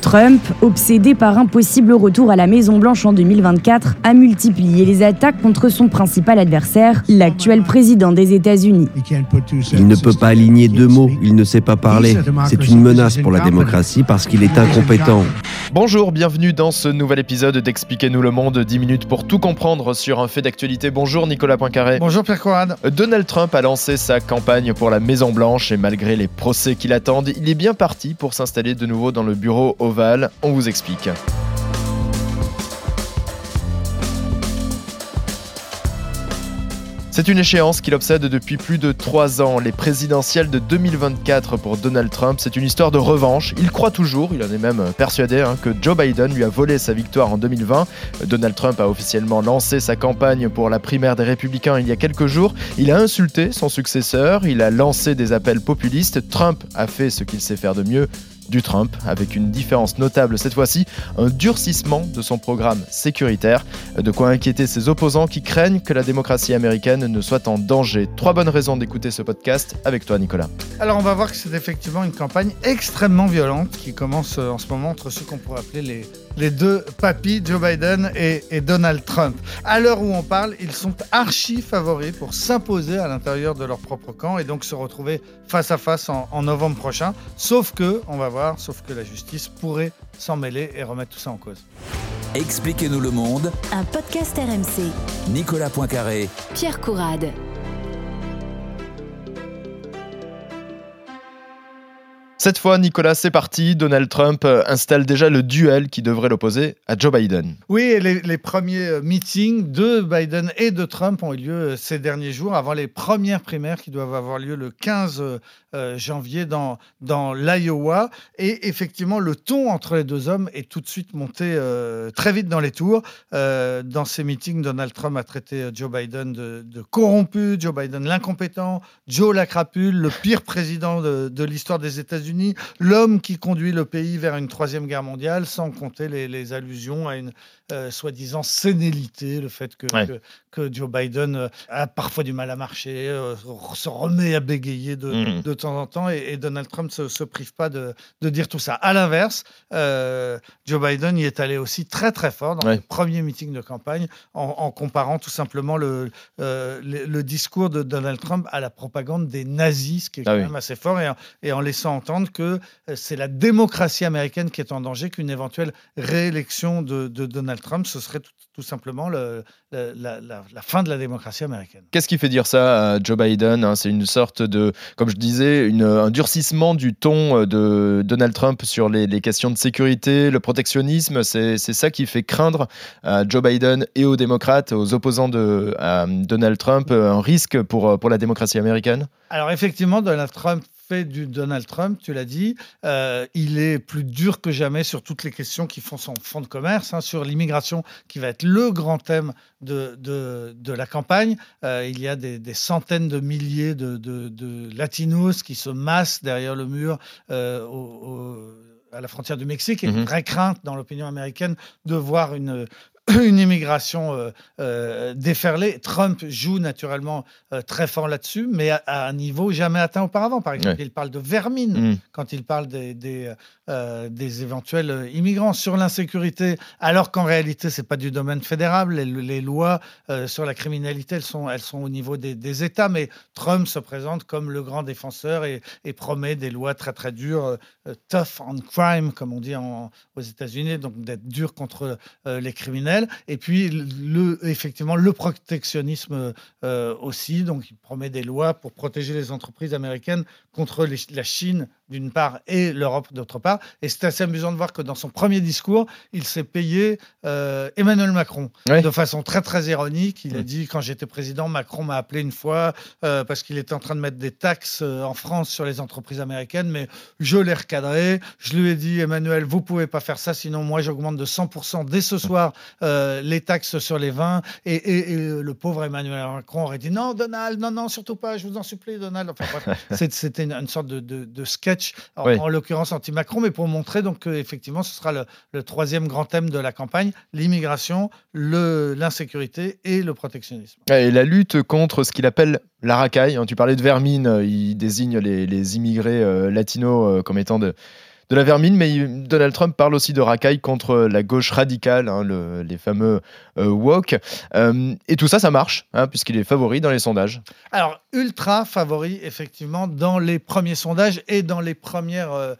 Trump, obsédé par un possible retour à la Maison-Blanche en 2024, a multiplié les attaques contre son principal adversaire, l'actuel président des États-Unis. Il ne peut pas aligner deux mots, il ne sait pas parler. C'est une menace pour la démocratie parce qu'il est incompétent. Bonjour, bienvenue dans ce nouvel épisode d'Expliquez-nous le monde, 10 minutes pour tout comprendre sur un fait d'actualité. Bonjour Nicolas Poincaré. Bonjour Pierre Corrad. Donald Trump a lancé sa campagne pour la Maison-Blanche et malgré les procès qui l'attendent, il est bien parti pour s'installer de nouveau dans le bureau On vous explique. C'est une échéance qui l'obsède depuis plus de trois ans. Les présidentielles de 2024 pour Donald Trump, c'est une histoire de revanche. Il croit toujours, il en est même persuadé, hein, que Joe Biden lui a volé sa victoire en 2020. Donald Trump a officiellement lancé sa campagne pour la primaire des républicains il y a quelques jours. Il a insulté son successeur, il a lancé des appels populistes. Trump a fait ce qu'il sait faire de mieux, du Trump, avec une différence notable cette fois-ci, un durcissement de son programme sécuritaire, de quoi inquiéter ses opposants qui craignent que la démocratie américaine ne soit en danger. Trois bonnes raisons d'écouter ce podcast avec toi Nicolas. Alors on va voir que c'est effectivement une campagne extrêmement violente qui commence euh, en ce moment entre ceux qu'on pourrait appeler les, les deux papis, Joe Biden et, et Donald Trump. À l'heure où on parle, ils sont archi favoris pour s'imposer à l'intérieur de leur propre camp et donc se retrouver face à face en, en novembre prochain. Sauf que, on va voir, sauf que la justice pourrait s'en mêler et remettre tout ça en cause. Expliquez-nous le monde. Un podcast RMC. Nicolas Poincaré. Pierre Courade. Cette fois, Nicolas, c'est parti. Donald Trump euh, installe déjà le duel qui devrait l'opposer à Joe Biden. Oui, les, premiers euh, meetings de Biden et de Trump ont eu lieu euh, ces derniers jours, avant les premières primaires qui doivent avoir lieu le 15 euh, janvier dans, dans l'Iowa. Et effectivement, le ton entre les deux hommes est tout de suite monté très vite dans les tours. Dans ces meetings, Donald Trump a traité Joe Biden de, corrompu, Joe Biden l'incompétent, Joe la crapule, le pire président de, de l'histoire des États-Unis, l'homme qui conduit le pays vers une troisième guerre mondiale, sans compter les, les allusions à une euh, soi-disant sénilité, le fait que, Ouais. que, que Joe Biden euh, a parfois du mal à marcher, euh, se remet à bégayer de, de temps en temps, et, et Donald Trump ne se, se prive pas de, de dire tout ça. À l'inverse, euh, Joe Biden y est allé aussi très très fort dans Ouais. les premiers meetings de campagne, en, en comparant tout simplement le, le, le discours de Donald Trump à la propagande des nazis, ce qui est Ah quand oui. même assez fort, et en laissant entendre que euh, c'est la démocratie américaine qui est en danger, qu'une éventuelle réélection de, de Donald Trump, ce serait tout, tout simplement le- le- la, la- la fin de la démocratie américaine. Qu'est-ce qui fait dire ça à Joe Biden hein? C'est une sorte de, comme je disais, une- un durcissement du ton euh, de Donald Trump sur les, les questions de sécurité, le protectionnisme. C'est ça qui fait craindre à Joe Biden et aux démocrates, aux opposants de à Donald Trump, euh, un risque pour, euh, pour la démocratie américaine? Alors effectivement, Donald Trump du Donald Trump, tu l'as dit. Euh, il est plus dur que jamais sur toutes les questions qui font son fond de commerce, hein, sur l'immigration qui va être le grand thème de, de, de la campagne. Euh, il y a des, des centaines de milliers de, de- latinos qui se massent derrière le mur euh, au- au- à la frontière du Mexique et Mhm. une vraie crainte dans l'opinion américaine de voir une, une immigration euh, euh, déferlée. Trump joue naturellement euh, très fort là-dessus, mais à, à un niveau jamais atteint auparavant. Par exemple, Ouais. il parle de vermine Hmm. quand il parle des, des, des éventuels immigrants sur l'insécurité, alors qu'en réalité, c'est pas du domaine fédéral. Les, les lois sur la criminalité, elles sont, elles sont au niveau des, des États, mais Trump se présente comme le grand défenseur et, et promet des lois très très dures, tough on crime, comme on dit en- aux États-Unis, donc d'être dur contre les criminels. Et puis, le, effectivement, le protectionnisme euh, aussi. Donc, il promet des lois pour protéger les entreprises américaines contre les- la Chine d'une part et l'Europe d'autre part. Et c'est assez amusant de voir que dans son premier discours, il s'est payé euh, Emmanuel Macron de façon très très ironique. Il a dit quand j'étais président, Macron m'a appelé une fois euh, parce qu'il était en train de mettre des taxes en France sur les entreprises américaines, mais je l'ai recadré. Je lui ai dit Emmanuel, vous pouvez pas faire ça, sinon moi j'augmente de 100% dès ce soir euh, les taxes sur les vins. Et, et- et le pauvre Emmanuel Macron aurait dit non Donald, non non surtout pas, je vous en supplie Donald. Enfin c'était une, une sorte de, de- de sketch en, Oui. en l'occurrence anti-Macron, mais pour montrer donc effectivement ce sera le, le troisième grand thème de la campagne l'immigration, l'insécurité et le protectionnisme. Et la lutte contre ce qu'il appelle la racaille. hein. Tu parlais de vermine, euh, il désigne les, les immigrés euh, latinos euh, comme étant de, de la vermine, mais Donald Trump parle aussi de racaille contre la gauche radicale, hein, le, les fameux euh, woke. Euh, et tout ça, ça marche, hein, puisqu'il est favori dans les sondages. Alors, ultra favori, effectivement, dans les premiers sondages et dans les premières euh,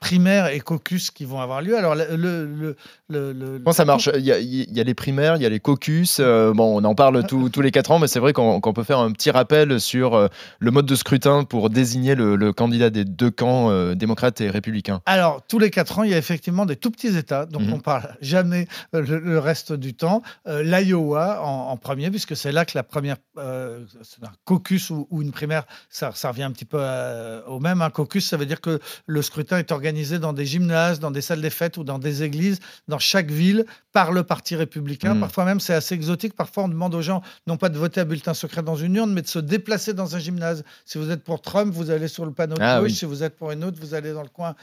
primaires et caucus qui vont avoir lieu. Alors, le. le, le, Comment ça marche? il y, a, il y, a, les primaires, il y a les caucus. bon, on en parle tous les quatre ans, mais c'est vrai qu'on peut faire un petit rappel sur le mode de scrutin pour désigner le, candidat des deux camps, démocrates et républicains. Alors, tous les quatre ans, il y a effectivement des tout petits États, dont mhm. on parle jamais le, reste du temps. Euh, l'Iowa en, premier, puisque c'est là que la première, euh, un caucus ou, une primaire, ça, ça, revient un petit peu euh, au même. Un caucus, ça veut dire que le scrutin est organisé dans des gymnases, dans des salles des fêtes ou dans des églises, dans chaque ville, par le Parti républicain. Mhm. Parfois même, c'est assez exotique. Parfois, on demande aux gens, non pas de voter à bulletin secret dans une urne, mais de se déplacer dans un gymnase. Si vous êtes pour Trump, vous allez sur le panneau de ah gauche. Si vous êtes pour une autre, vous allez dans le coin.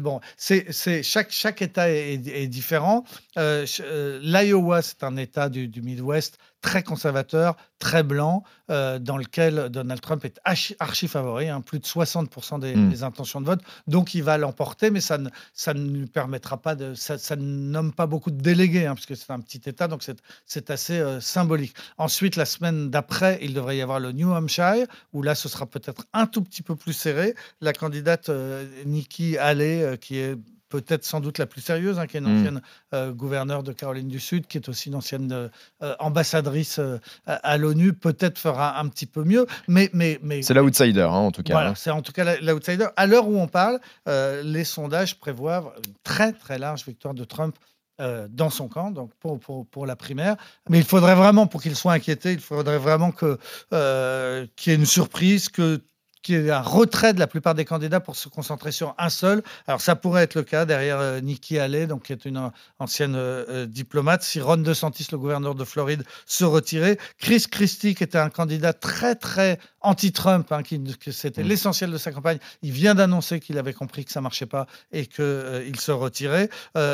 bon, c'est chaque, chaque État est, est différent. Euh, L'Iowa, c'est un État du, Midwest très conservateur, très blanc, euh, dans lequel Donald Trump est archi, favori, hein, plus de 60% hmm. des, intentions de vote. Donc il va l'emporter, mais ça ne, ça ne lui permettra pas de. Ça, ne nomme pas beaucoup de délégués, hein, puisque c'est un petit État, donc c'est assez euh, symbolique. Ensuite, la semaine d'après, il devrait y avoir le New Hampshire, où là, ce sera peut-être un tout petit peu plus serré. La candidate euh, Nikki Haley, qui est peut-être sans doute la plus sérieuse, hein, qui est une mm. ancienne euh, gouverneure de Caroline du Sud, qui est aussi une ancienne euh, ambassadrice euh, à, l'ONU, peut-être fera un petit peu mieux. Mais, mais, mais c'est l'outsider, hein, en tout cas. Voilà, c'est en tout cas l'outsider. À l'heure où on parle, les sondages prévoient une très très large victoire de Trump. dans son camp, donc pour, pour, pour, la primaire. Mais il faudrait vraiment, pour qu'il soit inquiété, il faudrait vraiment que, qu'il y ait une surprise, que qui est un retrait de la plupart des candidats pour se concentrer sur un seul. Alors ça pourrait être le cas derrière euh, Nikki Haley, donc qui est une ancienne euh, euh, diplomate. Si Ron DeSantis, le gouverneur de Floride, se retirait, Chris Christie, qui était un candidat très très anti-Trump, hein, qui, que c'était mm. l'essentiel de sa campagne, il vient d'annoncer qu'il avait compris que ça marchait pas et qu'il il se retirait.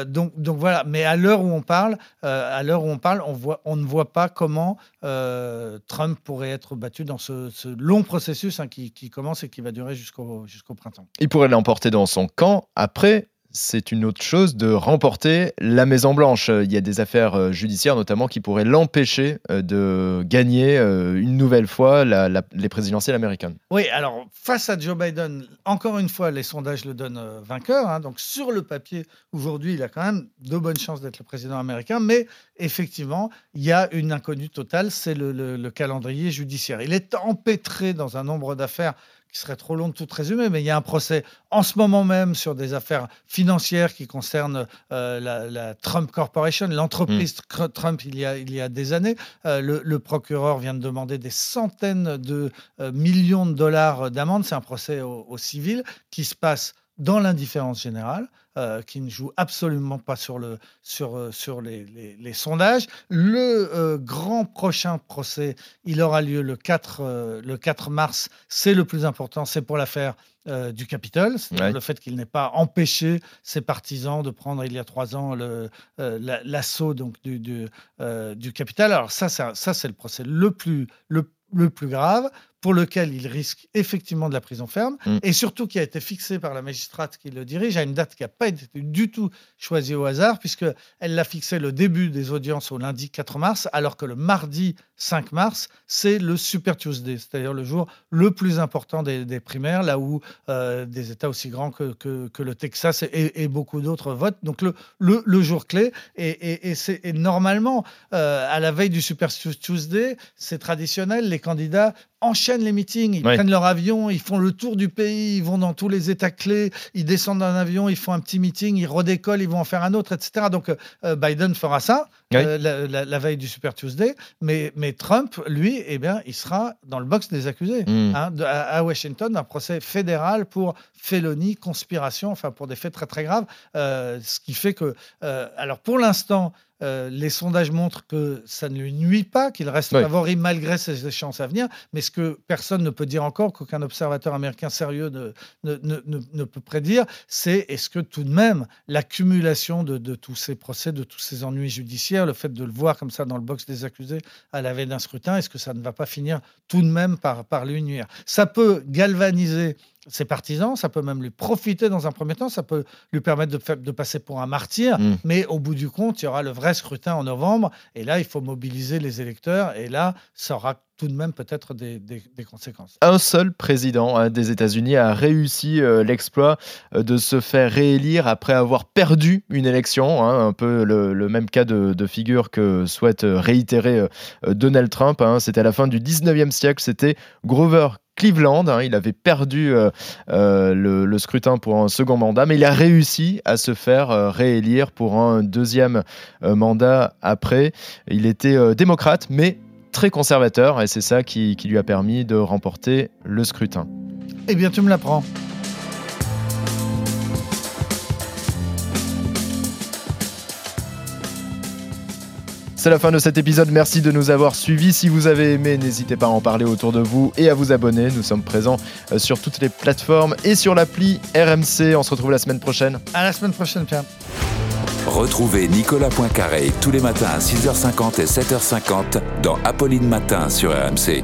donc donc voilà. Mais à l'heure où on parle, à l'heure où on parle, on voit on ne voit pas comment Trump pourrait être battu dans ce, long processus hein, qui, qui et qui va durer jusqu'au jusqu'au printemps. Il pourrait l'emporter dans son camp après c'est une autre chose de remporter la Maison Blanche. Il y a des affaires euh, judiciaires notamment qui pourraient l'empêcher euh, de gagner euh, une nouvelle fois les présidentielles américaines. Oui, alors face à Joe Biden, encore une fois, les sondages le donnent vainqueur. Hein. donc sur le papier, aujourd'hui, il a quand même de bonnes chances d'être le président américain. Mais effectivement, il y a une inconnue totale, c'est le calendrier judiciaire. Il est empêtré dans un nombre d'affaires qui serait trop long de tout résumer, mais il y a un procès en ce moment même sur des affaires financières qui concernent euh, la, Trump Corporation, l'entreprise mm. Trump il y, a, il y a des années. Euh, le, procureur vient de demander des centaines de euh, millions de dollars d'amende. C'est un procès au, civil qui se passe dans l'indifférence générale, euh, qui ne joue absolument pas sur, le, sur, euh, sur les, les, sondages. Le euh, grand prochain procès, il aura lieu le 4, le 4 mars. C'est le plus important, c'est pour l'affaire du Capitole, c'est le fait qu'il n'ait pas empêché ses partisans de prendre il y a trois ans l'assaut donc du, du, du Capitole. Alors ça, ça, ça c'est le procès le plus, le, le plus grave pour lequel il risque effectivement de la prison ferme, mm. et surtout qui a été fixé par la magistrate qui le dirige à une date qui n'a pas été du tout choisie au hasard, puisqu'elle l'a fixé le début des audiences au lundi 4 mars, alors que le mardi 5 mars, c'est le Super Tuesday, c'est-à-dire le jour le plus important des, primaires, là où euh, des États aussi grands que, que, le Texas et, beaucoup d'autres votent. Donc le, le, jour clé, et, c'est normalement, euh, à la veille du Super Tuesday, c'est traditionnel, les candidats enchaînent les meetings, ils prennent leur avion, ils font le tour du pays, ils vont dans tous les états clés, ils descendent d'un avion, ils font un petit meeting, ils redécollent, ils vont en faire un autre, etc. Donc euh, Biden fera ça euh, la, veille du Super Tuesday, mais, mais Trump, lui, eh bien, il sera dans le box des accusés hmm. hein, à, Washington, un procès fédéral pour félonie, conspiration, enfin pour des faits très très graves, euh, ce qui fait que, alors pour l'instant, euh, les sondages montrent que ça ne lui nuit pas, qu'il reste favori malgré ses échéances à venir. Mais ce que personne ne peut dire encore, qu'aucun observateur américain sérieux ne, ne, peut prédire, c'est est-ce que tout de même l'accumulation de, tous ces procès, de tous ces ennuis judiciaires, le fait de le voir comme ça dans le box des accusés à la veille d'un scrutin, est-ce que ça ne va pas finir tout de même par, par lui nuire? Ça peut galvaniser ses partisans, ça peut même lui profiter dans un premier temps, ça peut lui permettre de, de passer pour un martyr, Mm. mais au bout du compte, il y aura le vrai scrutin en novembre, et là, il faut mobiliser les électeurs, et là, ça aura tout de même peut-être des, des- des conséquences. Un seul président hein, des États-Unis a réussi euh, l'exploit euh, de se faire réélire après avoir perdu une élection, hein, un peu le, le même cas de, de figure que souhaite euh, réitérer Donald Trump. hein. C'était à la fin du 19e siècle, c'était Grover Cleveland, hein. il avait perdu euh, euh, le, scrutin pour un second mandat, mais il a réussi à se faire euh, réélire pour un deuxième mandat après. Il était démocrate, mais très conservateur, et c'est ça qui lui a permis de remporter le scrutin. Eh bien, tu me l'apprends. C'est la fin de cet épisode, merci de nous avoir suivis. Si vous avez aimé, n'hésitez pas à en parler autour de vous et à vous abonner. Nous sommes présents euh, sur toutes les plateformes et sur l'appli RMC. On se retrouve la semaine prochaine. À la semaine prochaine, Pierre. Retrouvez Nicolas Poincaré tous les matins à 6h50 et 7h50 dans Apolline Matin sur RMC.